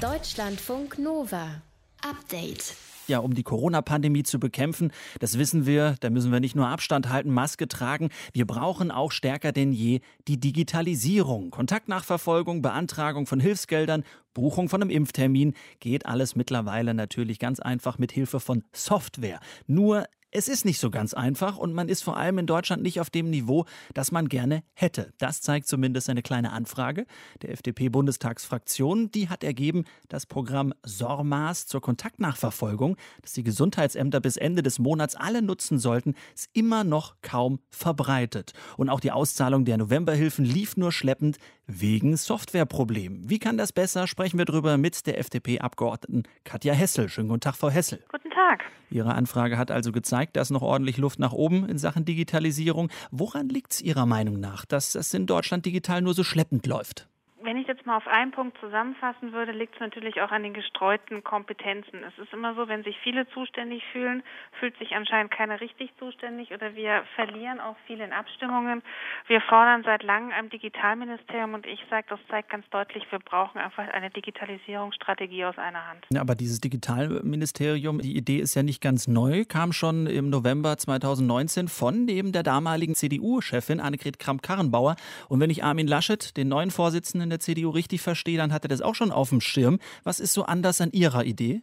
Deutschlandfunk Nova. Update. Ja, um die Corona-Pandemie zu bekämpfen, das wissen wir, da müssen wir nicht nur Abstand halten, Maske tragen, wir brauchen auch stärker denn je die Digitalisierung. Kontaktnachverfolgung, Beantragung von Hilfsgeldern, Buchung von einem Impftermin, geht alles mittlerweile natürlich ganz einfach mit Hilfe von Software. Nur es ist nicht so ganz einfach und man ist vor allem in Deutschland nicht auf dem Niveau, das man gerne hätte. Das zeigt zumindest eine kleine Anfrage der FDP-Bundestagsfraktion. Die hat ergeben, das Programm SORMAS zur Kontaktnachverfolgung, das die Gesundheitsämter bis Ende des Monats alle nutzen sollten, ist immer noch kaum verbreitet. Und auch die Auszahlung der Novemberhilfen lief nur schleppend wegen Softwareproblemen. Wie kann das besser? Sprechen wir darüber mit der FDP-Abgeordneten Katja Hessel. Schönen guten Tag, Frau Hessel. Guten Tag. Ihre Anfrage hat also gezeigt, dass noch ordentlich Luft nach oben in Sachen Digitalisierung. Woran liegt es Ihrer Meinung nach, dass es in Deutschland digital nur so schleppend läuft? Wenn ich jetzt mal auf einen Punkt zusammenfassen würde, liegt es natürlich auch an den gestreuten Kompetenzen. Es ist immer so, wenn sich viele zuständig fühlen, fühlt sich anscheinend keiner richtig zuständig oder wir verlieren auch viel in Abstimmungen. Wir fordern seit langem ein Digitalministerium und ich sage, das zeigt ganz deutlich, wir brauchen einfach eine Digitalisierungsstrategie aus einer Hand. Ja, aber dieses Digitalministerium, die Idee ist ja nicht ganz neu, kam schon im November 2019 von neben der damaligen CDU-Chefin Annegret Kramp-Karrenbauer. Und wenn ich Armin Laschet, den neuen Vorsitzenden der CDU richtig verstehe, dann hat er das auch schon auf dem Schirm. Was ist so anders an Ihrer Idee?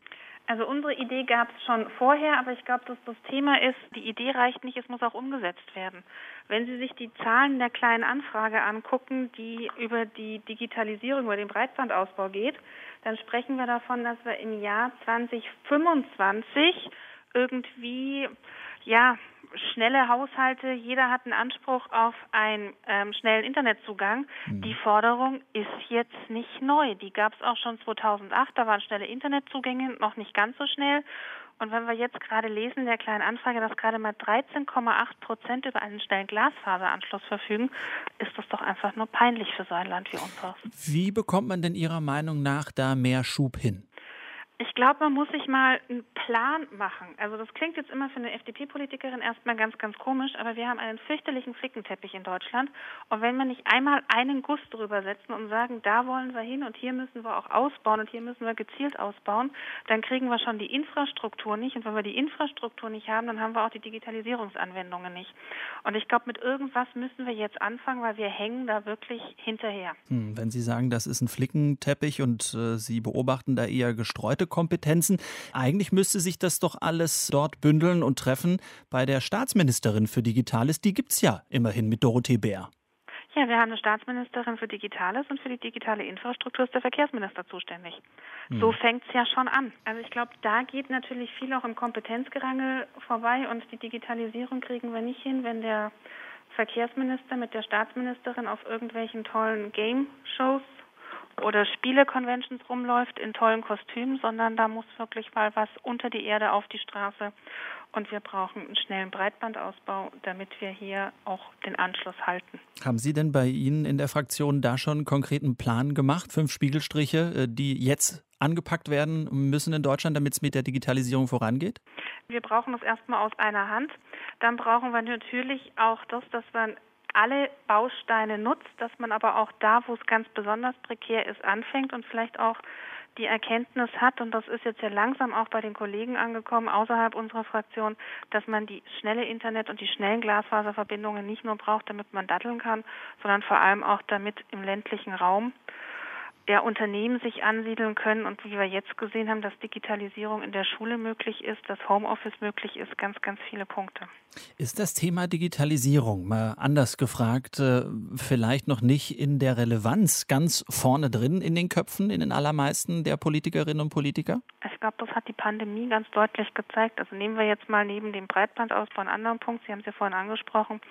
Also unsere Idee gab es schon vorher, aber ich glaube, dass das Thema ist, die Idee reicht nicht, es muss auch umgesetzt werden. Wenn Sie sich die Zahlen der kleinen Anfrage angucken, die über die Digitalisierung, über den Breitbandausbau geht, dann sprechen wir davon, dass wir im Jahr 2025 irgendwie ja schnelle Haushalte, jeder hat einen Anspruch auf einen ähm, schnellen Internetzugang. Mhm. Die Forderung ist jetzt nicht neu. Die gab es auch schon 2008. Da waren schnelle Internetzugänge noch nicht ganz so schnell. Und wenn wir jetzt gerade lesen in der kleinen Anfrage, dass gerade mal 13,8 Prozent über einen schnellen Glasfaseranschluss verfügen, ist das doch einfach nur peinlich für so ein Land wie unseres. Wie bekommt man denn Ihrer Meinung nach da mehr Schub hin? Ich glaube, man muss sich mal einen Plan machen. Also das klingt jetzt immer für eine FDP-Politikerin erstmal ganz, ganz komisch, aber wir haben einen fürchterlichen Flickenteppich in Deutschland. Und wenn wir nicht einmal einen Guss drüber setzen und sagen, da wollen wir hin und hier müssen wir auch ausbauen und hier müssen wir gezielt ausbauen, dann kriegen wir schon die Infrastruktur nicht. Und wenn wir die Infrastruktur nicht haben, dann haben wir auch die Digitalisierungsanwendungen nicht. Und ich glaube, mit irgendwas müssen wir jetzt anfangen, weil wir hängen da wirklich hinterher. Hm, wenn Sie sagen, das ist ein Flickenteppich und äh, Sie beobachten da eher gestreute Kompetenzen. Eigentlich müsste sich das doch alles dort bündeln und treffen bei der Staatsministerin für Digitales. Die gibt es ja immerhin mit Dorothee Bär. Ja, wir haben eine Staatsministerin für Digitales und für die digitale Infrastruktur ist der Verkehrsminister zuständig. Hm. So fängt es ja schon an. Also ich glaube, da geht natürlich viel auch im Kompetenzgerangel vorbei und die Digitalisierung kriegen wir nicht hin, wenn der Verkehrsminister mit der Staatsministerin auf irgendwelchen tollen Game-Shows oder Spiele-Conventions rumläuft in tollen Kostümen, sondern da muss wirklich mal was unter die Erde auf die Straße. Und wir brauchen einen schnellen Breitbandausbau, damit wir hier auch den Anschluss halten. Haben Sie denn bei Ihnen in der Fraktion da schon einen konkreten Plan gemacht? Fünf Spiegelstriche, äh, die jetzt angepackt werden müssen in Deutschland, damit es mit der Digitalisierung vorangeht? Wir brauchen das erstmal aus einer Hand. Dann brauchen wir natürlich auch das, dass wir alle Bausteine nutzt, dass man aber auch da, wo es ganz besonders prekär ist, anfängt und vielleicht auch die Erkenntnis hat, und das ist jetzt ja langsam auch bei den Kollegen angekommen, außerhalb unserer Fraktion, dass man die schnelle Internet und die schnellen Glasfaserverbindungen nicht nur braucht, damit man datteln kann, sondern vor allem auch damit im ländlichen Raum der Unternehmen sich ansiedeln können und wie wir jetzt gesehen haben, dass Digitalisierung in der Schule möglich ist, dass Homeoffice möglich ist, ganz, ganz viele Punkte. Ist das Thema Digitalisierung, mal anders gefragt, äh, vielleicht noch nicht in der Relevanz ganz vorne drin in den Köpfen, in den allermeisten der Politikerinnen und Politiker? Ich glaube, das hat die Pandemie ganz deutlich gezeigt. Also nehmen wir jetzt mal neben dem Breitbandausbau einen anderen Punkt, Sie haben es ja vorhin angesprochen,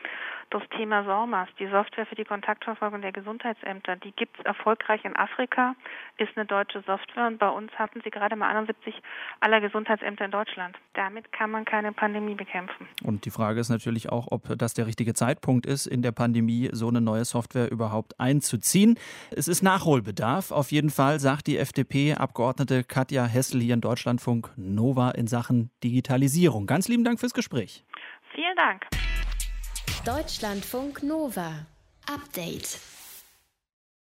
das Thema SORMAS, die Software für die Kontaktverfolgung der Gesundheitsämter, die gibt es erfolgreich in Afrika, ist eine deutsche Software und bei uns hatten sie gerade mal 71 aller Gesundheitsämter in Deutschland. Damit kann man keine Pandemie bekämpfen. Und die Frage ist natürlich auch, ob das der richtige Zeitpunkt ist, in der Pandemie so eine neue Software überhaupt einzuziehen. Es ist Nachholbedarf. Auf jeden Fall sagt die FDP-Abgeordnete Katja Hessel hier in Deutschlandfunk Nova in Sachen Digitalisierung. Ganz lieben Dank fürs Gespräch. Vielen Dank. Deutschlandfunk Nova. Update.